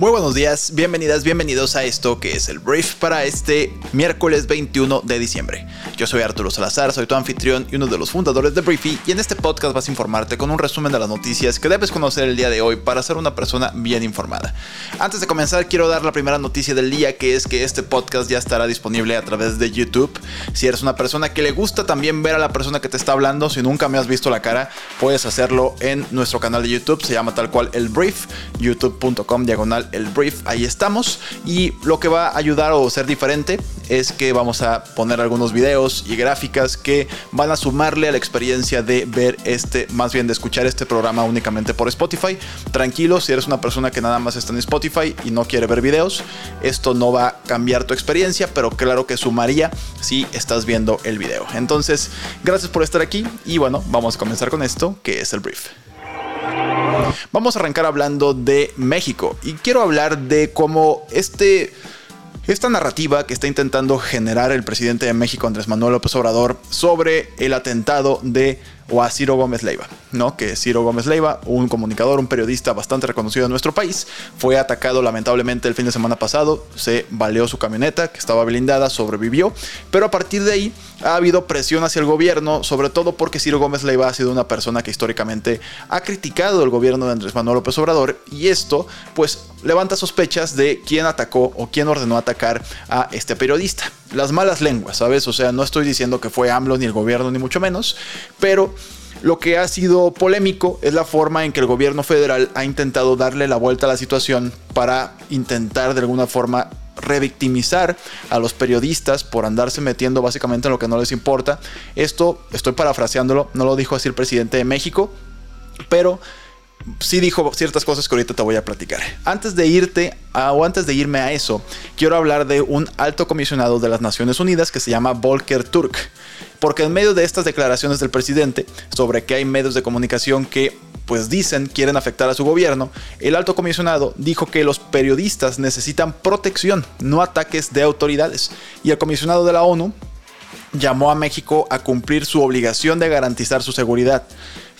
Muy buenos días, bienvenidas, bienvenidos a esto que es el brief para este miércoles 21 de diciembre. Yo soy Arturo Salazar, soy tu anfitrión y uno de los fundadores de Briefy y en este podcast vas a informarte con un resumen de las noticias que debes conocer el día de hoy para ser una persona bien informada. Antes de comenzar quiero dar la primera noticia del día que es que este podcast ya estará disponible a través de YouTube. Si eres una persona que le gusta también ver a la persona que te está hablando, si nunca me has visto la cara, puedes hacerlo en nuestro canal de YouTube, se llama tal cual el brief, youtube.com diagonal el brief, ahí estamos. Y lo que va a ayudar o ser diferente es que vamos a poner algunos videos y gráficas que van a sumarle a la experiencia de ver este, más bien de escuchar este programa únicamente por Spotify. Tranquilo, si eres una persona que nada más está en Spotify y no quiere ver videos, esto no va a cambiar tu experiencia, pero claro que sumaría si estás viendo el video. Entonces, gracias por estar aquí y bueno, vamos a comenzar con esto que es el brief. Vamos a arrancar hablando de México y quiero hablar de cómo este esta narrativa que está intentando generar el presidente de México, Andrés Manuel López Obrador, sobre el atentado de o a Ciro Gómez Leiva, ¿no? Que Ciro Gómez Leiva, un comunicador, un periodista bastante reconocido en nuestro país, fue atacado lamentablemente el fin de semana pasado, se baleó su camioneta que estaba blindada, sobrevivió, pero a partir de ahí ha habido presión hacia el gobierno, sobre todo porque Ciro Gómez Leiva ha sido una persona que históricamente ha criticado el gobierno de Andrés Manuel López Obrador y esto pues levanta sospechas de quién atacó o quién ordenó atacar a este periodista. Las malas lenguas, ¿sabes? O sea, no estoy diciendo que fue AMLO ni el gobierno ni mucho menos, pero lo que ha sido polémico es la forma en que el gobierno federal ha intentado darle la vuelta a la situación para intentar de alguna forma revictimizar a los periodistas por andarse metiendo básicamente en lo que no les importa. Esto estoy parafraseándolo, no lo dijo así el presidente de México, pero sí dijo ciertas cosas que ahorita te voy a platicar. Antes de irte o antes de irme a eso, quiero hablar de un alto comisionado de las Naciones Unidas que se llama Volker Turk. Porque en medio de estas declaraciones del presidente sobre que hay medios de comunicación que pues dicen quieren afectar a su gobierno, el alto comisionado dijo que los periodistas necesitan protección, no ataques de autoridades. Y el comisionado de la ONU llamó a México a cumplir su obligación de garantizar su seguridad.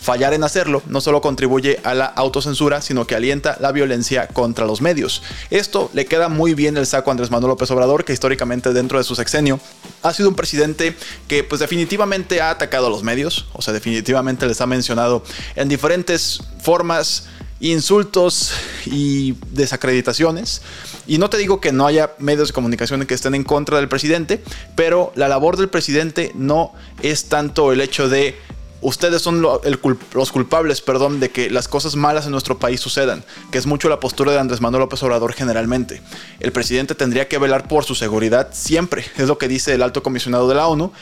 Fallar en hacerlo no solo contribuye a la autocensura, sino que alienta la violencia contra los medios. Esto le queda muy bien el saco a Andrés Manuel López Obrador, que históricamente dentro de su sexenio ha sido un presidente que pues definitivamente ha atacado a los medios, o sea, definitivamente les ha mencionado en diferentes formas insultos y desacreditaciones. Y no te digo que no haya medios de comunicación que estén en contra del presidente, pero la labor del presidente no es tanto el hecho de ustedes son los culpables, perdón, de que las cosas malas en nuestro país sucedan, que es mucho la postura de Andrés Manuel López Obrador generalmente. El presidente tendría que velar por su seguridad siempre, es lo que dice el alto comisionado de la ONU,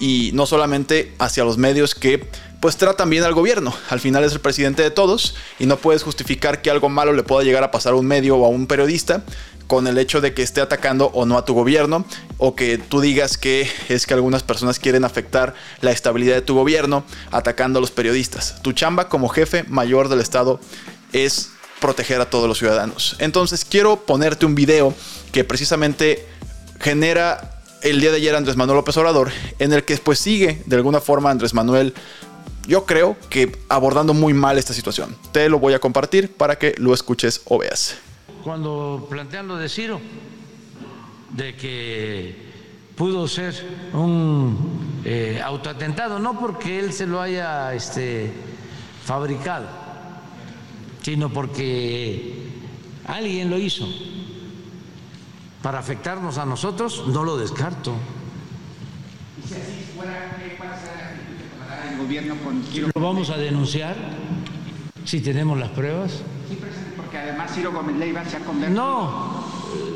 y no solamente hacia los medios que pues tratan bien al gobierno. Al final es el presidente de todos y no puedes justificar que algo malo le pueda llegar a pasar a un medio o a un periodista con el hecho de que esté atacando o no a tu gobierno, o que tú digas que es que algunas personas quieren afectar la estabilidad de tu gobierno atacando a los periodistas. Tu chamba como jefe mayor del Estado es proteger a todos los ciudadanos. Entonces quiero ponerte un video que precisamente genera el día de ayer Andrés Manuel López Obrador, en el que pues sigue de alguna forma Andrés Manuel yo creo que abordando muy mal esta situación. Te lo voy a compartir para que lo escuches o veas cuando plantean lo de Ciro, de que pudo ser un eh, autoatentado, no porque él se lo haya este, fabricado, sino porque alguien lo hizo. Para afectarnos a nosotros, no lo descarto. ¿Y si así fuera, el gobierno con Lo vamos a denunciar si tenemos las pruebas que además Ciro Gómez Leiva se ha convertido. No,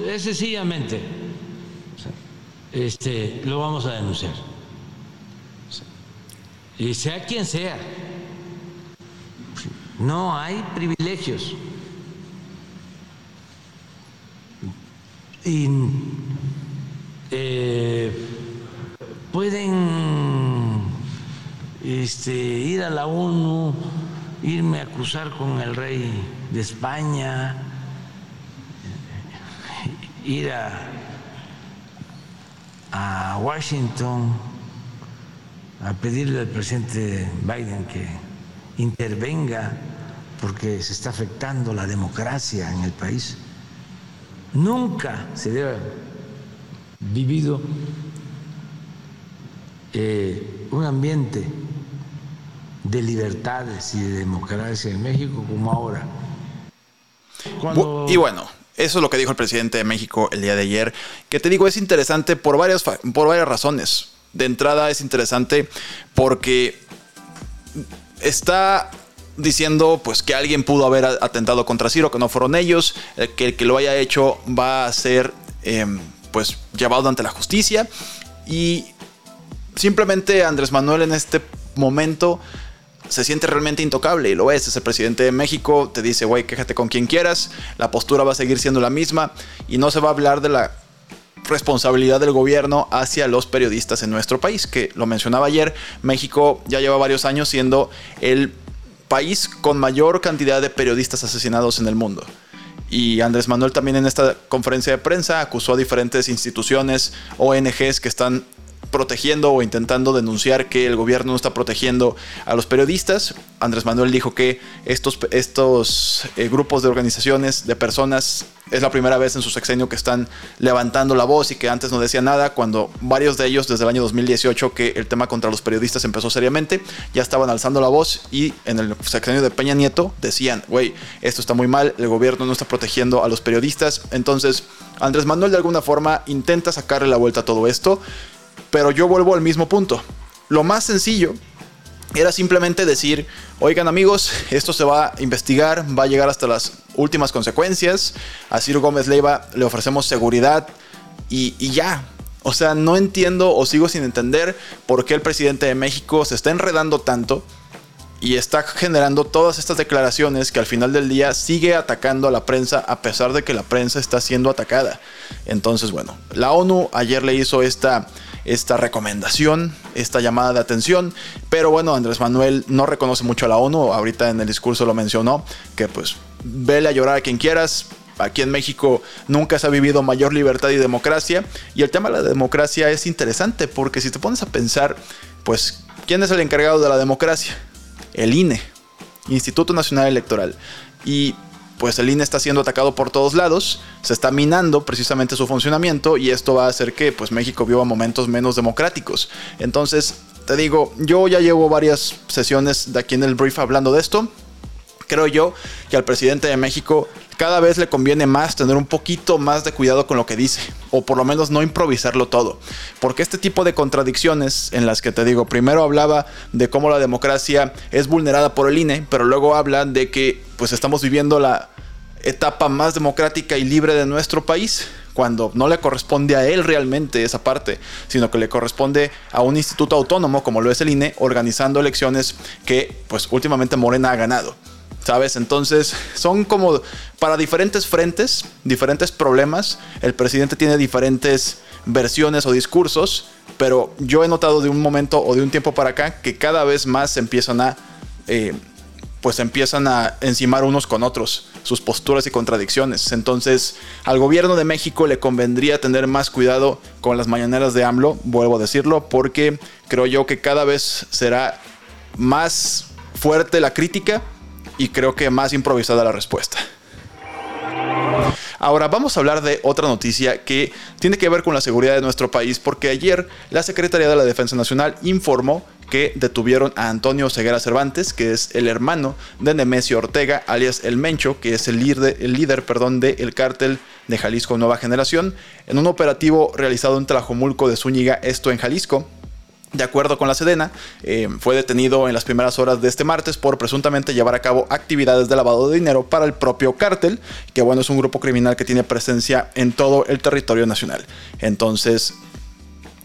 es sencillamente. Este, lo vamos a denunciar. Y sea quien sea. No hay privilegios. Y eh, pueden este, ir a la ONU irme a cruzar con el rey de España, ir a Washington a pedirle al presidente Biden que intervenga porque se está afectando la democracia en el país. Nunca se debe haber vivido eh, un ambiente de libertades y de democracia en México como ahora. Y bueno, eso es lo que dijo el presidente de México el día de ayer, que te digo es interesante por varias, por varias razones. De entrada es interesante porque está diciendo pues que alguien pudo haber atentado contra Ciro, que no fueron ellos, que el que lo haya hecho va a ser em, pues llevado ante la justicia y simplemente Andrés Manuel en este momento se siente realmente intocable y lo es. Es el presidente de México, te dice, güey, quéjate con quien quieras, la postura va a seguir siendo la misma y no se va a hablar de la responsabilidad del gobierno hacia los periodistas en nuestro país, que lo mencionaba ayer, México ya lleva varios años siendo el país con mayor cantidad de periodistas asesinados en el mundo. Y Andrés Manuel también en esta conferencia de prensa acusó a diferentes instituciones, ONGs que están protegiendo o intentando denunciar que el gobierno no está protegiendo a los periodistas. Andrés Manuel dijo que estos, estos eh, grupos de organizaciones, de personas, es la primera vez en su sexenio que están levantando la voz y que antes no decían nada, cuando varios de ellos desde el año 2018 que el tema contra los periodistas empezó seriamente, ya estaban alzando la voz y en el sexenio de Peña Nieto decían, güey, esto está muy mal, el gobierno no está protegiendo a los periodistas. Entonces, Andrés Manuel de alguna forma intenta sacarle la vuelta a todo esto pero yo vuelvo al mismo punto. Lo más sencillo era simplemente decir, oigan amigos, esto se va a investigar, va a llegar hasta las últimas consecuencias. A Ciro Gómez Leiva le ofrecemos seguridad y, y ya. O sea, no entiendo o sigo sin entender por qué el presidente de México se está enredando tanto y está generando todas estas declaraciones que al final del día sigue atacando a la prensa a pesar de que la prensa está siendo atacada. Entonces, bueno, la ONU ayer le hizo esta esta recomendación, esta llamada de atención. Pero bueno, Andrés Manuel no reconoce mucho a la ONU, ahorita en el discurso lo mencionó, que pues vele a llorar a quien quieras. Aquí en México nunca se ha vivido mayor libertad y democracia. Y el tema de la democracia es interesante porque si te pones a pensar, pues, ¿quién es el encargado de la democracia? El INE, Instituto Nacional Electoral. Y pues el INE está siendo atacado por todos lados, se está minando precisamente su funcionamiento y esto va a hacer que pues México viva momentos menos democráticos. Entonces, te digo, yo ya llevo varias sesiones de aquí en el brief hablando de esto. Creo yo que al presidente de México cada vez le conviene más tener un poquito más de cuidado con lo que dice, o por lo menos no improvisarlo todo. Porque este tipo de contradicciones en las que te digo, primero hablaba de cómo la democracia es vulnerada por el INE, pero luego habla de que pues estamos viviendo la etapa más democrática y libre de nuestro país, cuando no le corresponde a él realmente esa parte, sino que le corresponde a un instituto autónomo como lo es el INE, organizando elecciones que pues últimamente Morena ha ganado. ¿Sabes? Entonces son como para diferentes frentes, diferentes problemas. El presidente tiene diferentes versiones o discursos, pero yo he notado de un momento o de un tiempo para acá que cada vez más se empiezan a... Eh, pues empiezan a encimar unos con otros sus posturas y contradicciones. Entonces, al gobierno de México le convendría tener más cuidado con las mañaneras de AMLO, vuelvo a decirlo, porque creo yo que cada vez será más fuerte la crítica y creo que más improvisada la respuesta. Ahora vamos a hablar de otra noticia que tiene que ver con la seguridad de nuestro país porque ayer la Secretaría de la Defensa Nacional informó que detuvieron a Antonio Ceguera Cervantes, que es el hermano de Nemesio Ortega, alias El Mencho, que es el líder, el líder perdón, del cártel de Jalisco Nueva Generación, en un operativo realizado en Tlajomulco de Zúñiga, esto en Jalisco. De acuerdo con la Sedena, eh, fue detenido en las primeras horas de este martes por presuntamente llevar a cabo actividades de lavado de dinero para el propio cártel, que bueno, es un grupo criminal que tiene presencia en todo el territorio nacional. Entonces,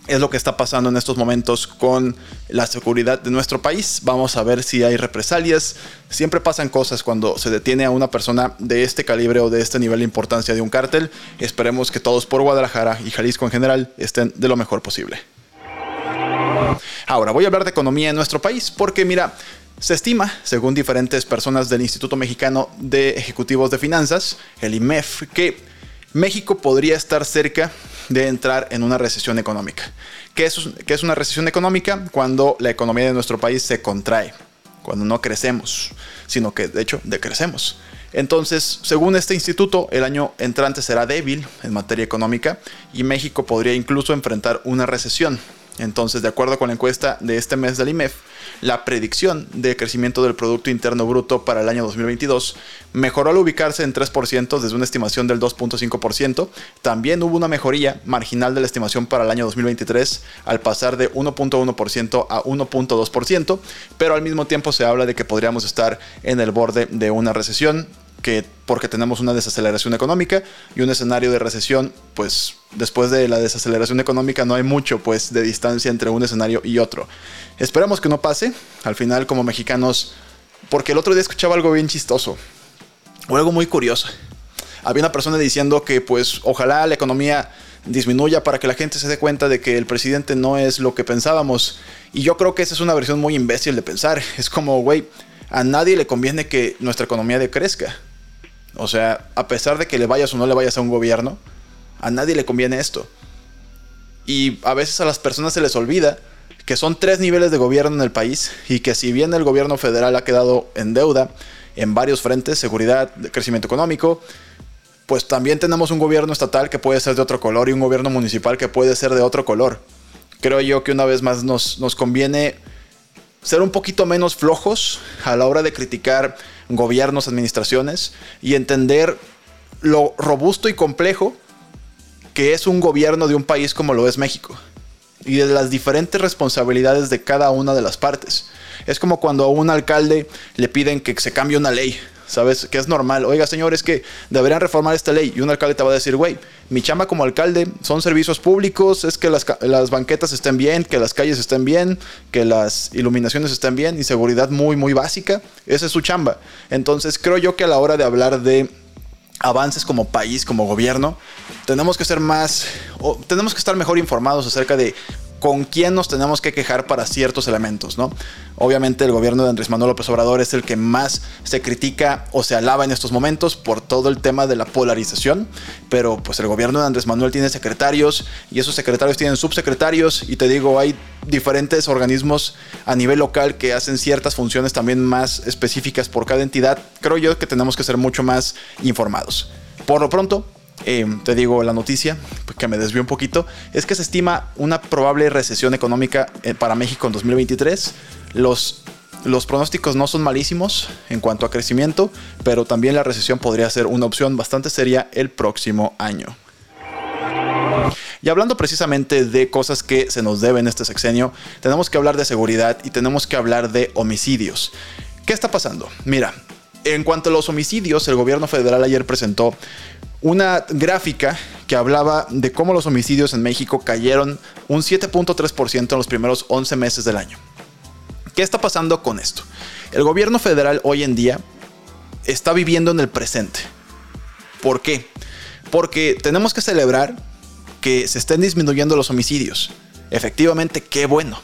es lo que está pasando en estos momentos con la seguridad de nuestro país. Vamos a ver si hay represalias. Siempre pasan cosas cuando se detiene a una persona de este calibre o de este nivel de importancia de un cártel. Esperemos que todos por Guadalajara y Jalisco en general estén de lo mejor posible. Ahora voy a hablar de economía en nuestro país porque mira, Se estima, según diferentes personas del Instituto Mexicano de Ejecutivos de Finanzas, el IMEF, que México podría estar cerca de entrar en una recesión económica. ¿Qué es, es una recesión económica? Cuando la economía de nuestro país se contrae, cuando no crecemos, sino que de hecho decrecemos. Entonces, según este instituto, el año entrante será débil en materia económica y México podría incluso enfrentar una recesión. Entonces, de acuerdo con la encuesta de este mes del IMEF, la predicción de crecimiento del Producto Interno Bruto para el año 2022 mejoró al ubicarse en 3% desde una estimación del 2.5%. También hubo una mejoría marginal de la estimación para el año 2023 al pasar de 1.1% a 1.2%, pero al mismo tiempo se habla de que podríamos estar en el borde de una recesión que porque tenemos una desaceleración económica y un escenario de recesión, pues después de la desaceleración económica no hay mucho pues de distancia entre un escenario y otro. Esperamos que no pase, al final como mexicanos, porque el otro día escuchaba algo bien chistoso, o algo muy curioso. Había una persona diciendo que pues ojalá la economía disminuya para que la gente se dé cuenta de que el presidente no es lo que pensábamos. Y yo creo que esa es una versión muy imbécil de pensar. Es como, güey, a nadie le conviene que nuestra economía decrezca. O sea, a pesar de que le vayas o no le vayas a un gobierno, a nadie le conviene esto. Y a veces a las personas se les olvida que son tres niveles de gobierno en el país y que si bien el gobierno federal ha quedado en deuda en varios frentes, seguridad, crecimiento económico, pues también tenemos un gobierno estatal que puede ser de otro color y un gobierno municipal que puede ser de otro color. Creo yo que una vez más nos, nos conviene ser un poquito menos flojos a la hora de criticar gobiernos, administraciones y entender lo robusto y complejo que es un gobierno de un país como lo es México y de las diferentes responsabilidades de cada una de las partes. Es como cuando a un alcalde le piden que se cambie una ley ¿sabes? Que es normal. Oiga, señor, es que deberían reformar esta ley. Y un alcalde te va a decir, güey, mi chamba como alcalde son servicios públicos, es que las, las, banquetas estén bien, que las calles estén bien, que las iluminaciones estén bien y seguridad muy, muy básica. Esa es su chamba. Entonces creo yo que a la hora de hablar de avances como país, como gobierno, tenemos que ser más, o tenemos que estar mejor informados acerca de con quién nos tenemos que quejar para ciertos elementos, ¿no? Obviamente el gobierno de Andrés Manuel López Obrador es el que más se critica o se alaba en estos momentos por todo el tema de la polarización, pero pues el gobierno de Andrés Manuel tiene secretarios y esos secretarios tienen subsecretarios y te digo, hay diferentes organismos a nivel local que hacen ciertas funciones también más específicas por cada entidad. Creo yo que tenemos que ser mucho más informados. Por lo pronto, eh, te digo la noticia, que me desvió un poquito, es que se estima una probable recesión económica eh, para México en 2023. Los, los pronósticos no son malísimos en cuanto a crecimiento, pero también la recesión podría ser una opción bastante seria el próximo año. Y hablando precisamente de cosas que se nos deben este sexenio, tenemos que hablar de seguridad y tenemos que hablar de homicidios. ¿Qué está pasando? Mira, en cuanto a los homicidios, el gobierno federal ayer presentó una gráfica que hablaba de cómo los homicidios en México cayeron un 7.3% en los primeros 11 meses del año. ¿Qué está pasando con esto? El gobierno federal hoy en día está viviendo en el presente. ¿Por qué? Porque tenemos que celebrar que se estén disminuyendo los homicidios. Efectivamente, qué bueno.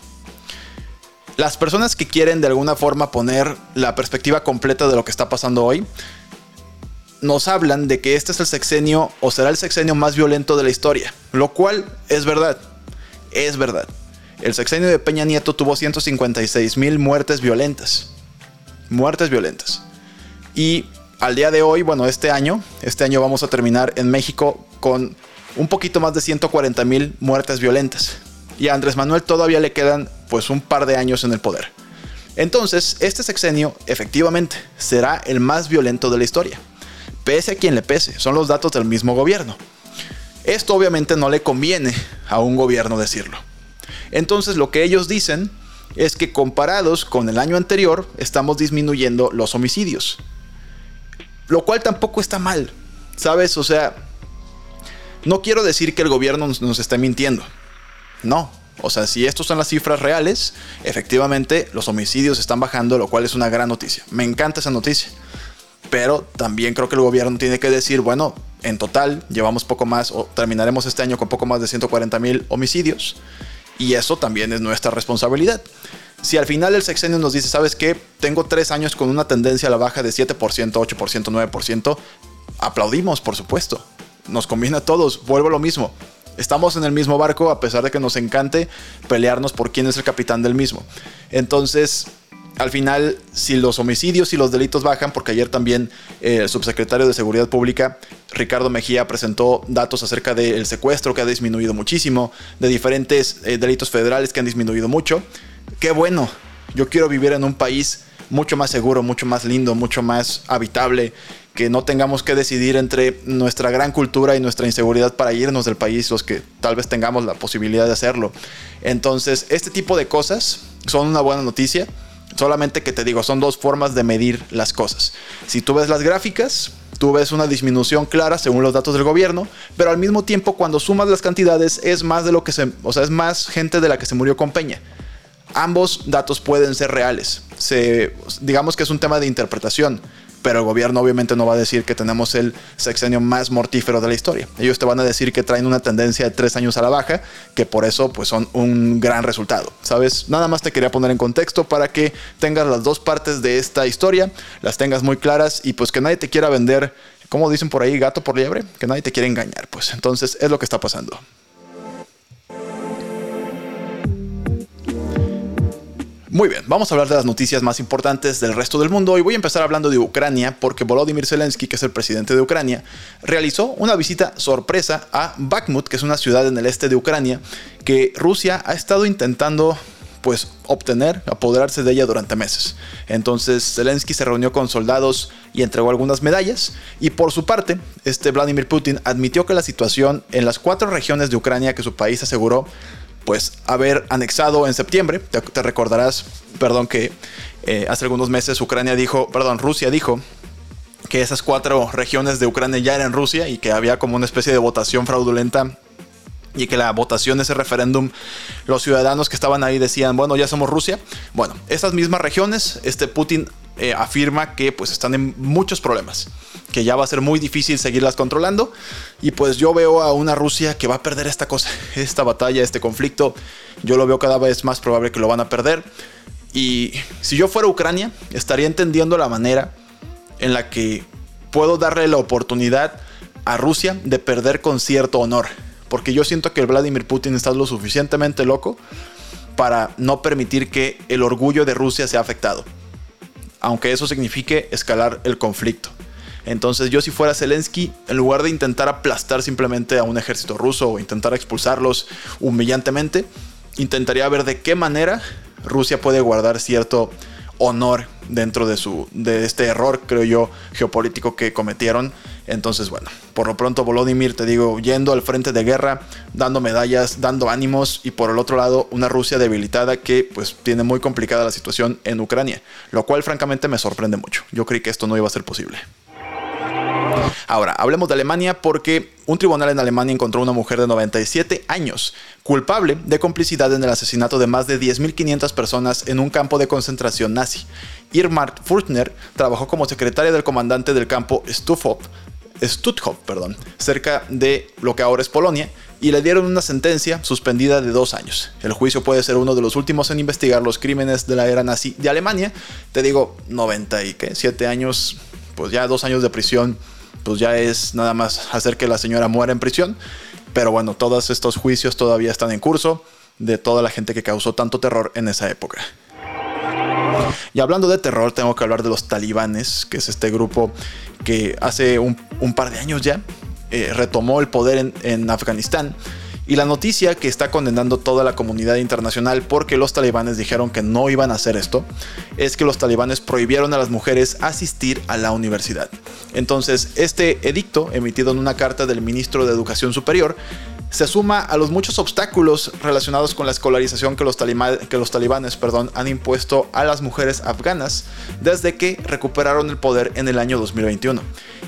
Las personas que quieren de alguna forma poner la perspectiva completa de lo que está pasando hoy, nos hablan de que este es el sexenio o será el sexenio más violento de la historia, lo cual es verdad, es verdad. El sexenio de Peña Nieto tuvo 156 mil muertes violentas, muertes violentas. Y al día de hoy, bueno, este año, este año vamos a terminar en México con un poquito más de 140 mil muertes violentas. Y a Andrés Manuel todavía le quedan pues un par de años en el poder. Entonces, este sexenio efectivamente será el más violento de la historia pese a quien le pese, son los datos del mismo gobierno. Esto obviamente no le conviene a un gobierno decirlo. Entonces lo que ellos dicen es que comparados con el año anterior estamos disminuyendo los homicidios. Lo cual tampoco está mal, ¿sabes? O sea, no quiero decir que el gobierno nos, esté mintiendo. No. O sea, si estos son las cifras reales, efectivamente los homicidios están bajando, lo cual es una gran noticia. Me encanta esa noticia. Pero también creo que el gobierno tiene que decir, bueno, en total llevamos poco más o terminaremos este año con poco más de 140 mil homicidios y eso también es nuestra responsabilidad. Si al final el sexenio nos dice, ¿sabes qué? Tengo tres años con una tendencia a la baja de 7%, 8%, 9%, aplaudimos, por supuesto. Nos conviene a todos, vuelvo a lo mismo. Estamos en el mismo barco a pesar de que nos encante pelearnos por quién es el capitán del mismo. Entonces, al final, si los homicidios y los delitos bajan, porque ayer también eh, el subsecretario de Seguridad Pública, Ricardo Mejía, presentó datos acerca del secuestro que ha disminuido muchísimo, de diferentes eh, delitos federales que han disminuido mucho. Qué bueno, yo quiero vivir en un país mucho más seguro, mucho más lindo, mucho más habitable, que no tengamos que decidir entre nuestra gran cultura y nuestra inseguridad para irnos del país, los que tal vez tengamos la posibilidad de hacerlo. Entonces, este tipo de cosas son una buena noticia Solamente que te digo, son dos formas de medir las cosas. Si tú ves las gráficas, tú ves una disminución clara según los datos del gobierno, pero al mismo tiempo cuando sumas las cantidades es más de lo que se, o sea, es más gente de la que se murió con Peña. Ambos datos pueden ser reales. Se, digamos que es un tema de interpretación pero el gobierno obviamente no va a decir que tenemos el sexenio más mortífero de la historia. Ellos te van a decir que traen una tendencia de tres años a la baja, que por eso pues son un gran resultado. ¿Sabes? Nada más te quería poner en contexto para que tengas las dos partes de esta historia, las tengas muy claras y pues que nadie te quiera vender, como dicen por ahí, gato por liebre, que nadie te quiera engañar. Pues entonces es lo que está pasando. Muy bien, vamos a hablar de las noticias más importantes del resto del mundo y voy a empezar hablando de Ucrania porque Volodymyr Zelensky, que es el presidente de Ucrania, realizó una visita sorpresa a Bakhmut, que es una ciudad en el este de Ucrania, que Rusia ha estado intentando pues obtener, apoderarse de ella durante meses. Entonces Zelensky se reunió con soldados y entregó algunas medallas. Y por su parte, este Vladimir Putin admitió que la situación en las cuatro regiones de Ucrania que su país aseguró pues haber anexado en septiembre. Te, recordarás, perdón, que eh, hace algunos meses Ucrania dijo, perdón, Rusia dijo que esas cuatro regiones de Ucrania ya eran Rusia y que había como una especie de votación fraudulenta y que la votación, ese referéndum, los ciudadanos que estaban ahí decían, bueno, ya somos Rusia. Bueno, esas mismas regiones, este Putin eh, afirma que pues están en muchos problemas, que ya va a ser muy difícil seguirlas controlando. Y pues yo veo a una Rusia que va a perder esta cosa, esta batalla, este conflicto, yo lo veo cada vez más probable que lo van a perder. Y si yo fuera Ucrania estaría entendiendo la manera en la que puedo darle la oportunidad a Rusia de perder con cierto honor, porque yo siento que Vladimir Putin está lo suficientemente loco para no permitir que el orgullo de Rusia sea afectado aunque eso signifique escalar el conflicto. Entonces yo si fuera Zelensky, en lugar de intentar aplastar simplemente a un ejército ruso o intentar expulsarlos humillantemente, intentaría ver de qué manera Rusia puede guardar cierto honor dentro de, su, de este error, creo yo, geopolítico que cometieron. Entonces, bueno, por lo pronto Volodymyr, te digo, yendo al frente de guerra, dando medallas, dando ánimos y por el otro lado una Rusia debilitada que pues tiene muy complicada la situación en Ucrania, lo cual francamente me sorprende mucho. Yo creí que esto no iba a ser posible. Ahora, hablemos de Alemania porque un tribunal en Alemania encontró a una mujer de 97 años culpable de complicidad en el asesinato de más de 10.500 personas en un campo de concentración nazi. Irmar Furtner trabajó como secretaria del comandante del campo Stutthof, Stutthof perdón, cerca de lo que ahora es Polonia, y le dieron una sentencia suspendida de dos años. El juicio puede ser uno de los últimos en investigar los crímenes de la era nazi de Alemania. Te digo, 97 años, pues ya dos años de prisión pues ya es nada más hacer que la señora muera en prisión. Pero bueno, todos estos juicios todavía están en curso de toda la gente que causó tanto terror en esa época. Y hablando de terror, tengo que hablar de los talibanes, que es este grupo que hace un, par de años ya eh, retomó el poder en, en Afganistán y la noticia que está condenando toda la comunidad internacional porque los talibanes dijeron que no iban a hacer esto, es que los talibanes prohibieron a las mujeres asistir a la universidad. Entonces, este edicto, emitido en una carta del ministro de Educación Superior, se suma a los muchos obstáculos relacionados con la escolarización que los, talibanes perdón, han impuesto a las mujeres afganas desde que recuperaron el poder en el año 2021.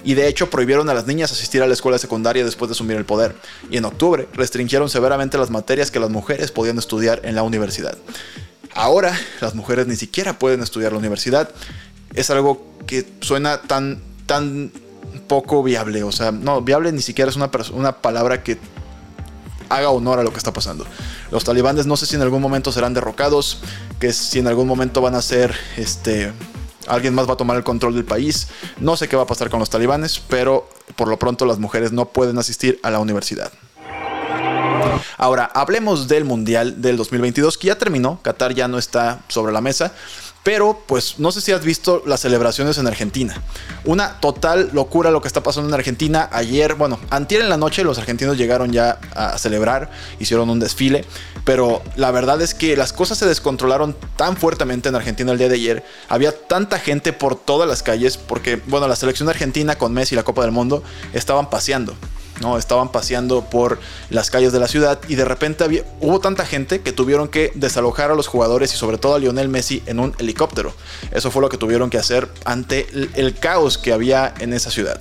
Y de hecho prohibieron a las niñas asistir a la escuela secundaria después de asumir el poder. Y en octubre restringieron severamente las materias que las mujeres podían estudiar en la universidad. Ahora las mujeres ni siquiera pueden estudiar la universidad. Es algo que suena tan, tan poco viable. O sea, no, viable ni siquiera es una, una palabra que haga honor a lo que está pasando. Los talibanes no sé si en algún momento serán derrocados, que si en algún momento van a ser este alguien más va a tomar el control del país. No sé qué va a pasar con los talibanes, pero por lo pronto las mujeres no pueden asistir a la universidad. Ahora, hablemos del Mundial del 2022 que ya terminó, Qatar ya no está sobre la mesa. Pero, pues, no sé si has visto las celebraciones en Argentina. Una total locura lo que está pasando en Argentina. Ayer, bueno, antier en la noche los argentinos llegaron ya a celebrar, hicieron un desfile. Pero la verdad es que las cosas se descontrolaron tan fuertemente en Argentina el día de ayer. Había tanta gente por todas las calles porque, bueno, la selección argentina con Messi y la Copa del Mundo estaban paseando. ¿No? Estaban paseando por las calles de la ciudad y de repente hubo tanta gente que tuvieron que desalojar a los jugadores y sobre todo a Lionel Messi en un helicóptero. Eso fue lo que tuvieron que hacer ante el, caos que había en esa ciudad.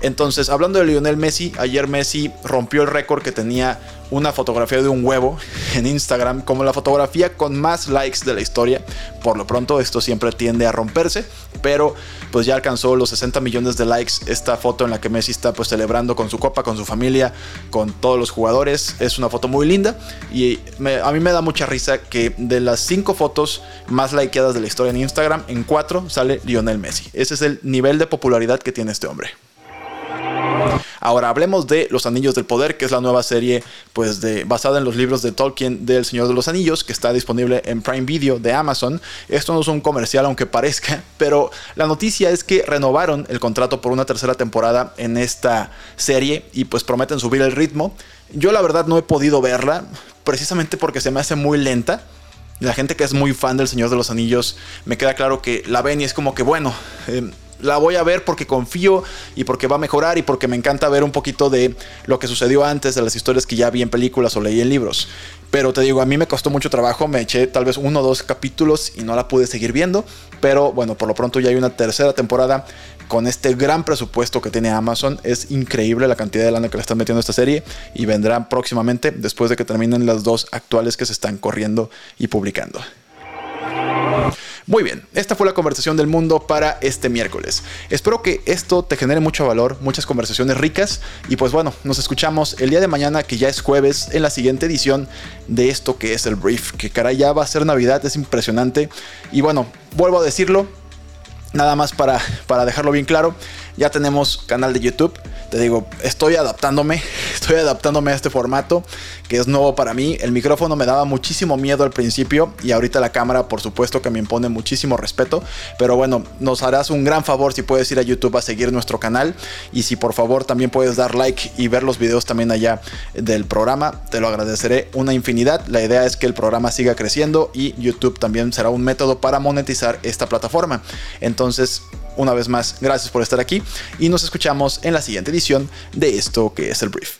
Entonces, hablando de Lionel Messi, ayer Messi rompió el récord que tenía una fotografía de un huevo en Instagram como la fotografía con más likes de la historia. Por lo pronto esto siempre tiende a romperse, pero pues ya alcanzó los 60 millones de likes esta foto en la que Messi está pues celebrando con su copa, con su familia, con todos los jugadores. Es una foto muy linda y a mí me da mucha risa que de las 5 fotos más likeadas de la historia en Instagram, en 4 sale Lionel Messi. Ese es el nivel de popularidad que tiene este hombre. Ahora hablemos de Los Anillos del Poder, que es la nueva serie pues basada en los libros de Tolkien del Señor de los Anillos, que está disponible en Prime Video de Amazon. Esto no es un comercial aunque parezca, pero la noticia es que renovaron el contrato por una tercera temporada en esta serie y pues prometen subir el ritmo. Yo la verdad no he podido verla, precisamente porque se me hace muy lenta la gente que es muy fan del Señor de los Anillos, me queda claro que la ven y es como que, bueno, eh, la voy a ver porque confío y porque va a mejorar y porque me encanta ver un poquito de lo que sucedió antes de las historias que ya vi en películas o leí en libros. Pero te digo, a mí me costó mucho trabajo, me eché tal vez uno o dos capítulos y no la pude seguir viendo. Pero bueno, por lo pronto ya hay una tercera temporada con este gran presupuesto que tiene Amazon. Es increíble la cantidad de lana que le están metiendo a esta serie y vendrá próximamente después de que terminen las dos actuales que se están corriendo y publicando. Muy bien, esta fue la conversación del mundo para este miércoles. Espero que esto te genere mucho valor, muchas conversaciones ricas y pues bueno, nos escuchamos el día de mañana que ya es jueves en la siguiente edición de esto que es el brief, que caray ya va a ser Navidad, es impresionante y bueno, vuelvo a decirlo, nada más para, para dejarlo bien claro, ya tenemos canal de YouTube. Te digo, estoy adaptándome, estoy adaptándome a este formato que es nuevo para mí. El micrófono me daba muchísimo miedo al principio y ahorita la cámara por supuesto que me impone muchísimo respeto. Pero bueno, nos harás un gran favor si puedes ir a YouTube a seguir nuestro canal y si por favor también puedes dar like y ver los videos también allá del programa, te lo agradeceré una infinidad. La idea es que el programa siga creciendo y YouTube también será un método para monetizar esta plataforma. Entonces, una vez más, gracias por estar aquí y nos escuchamos en la siguiente edición de esto que es el brief.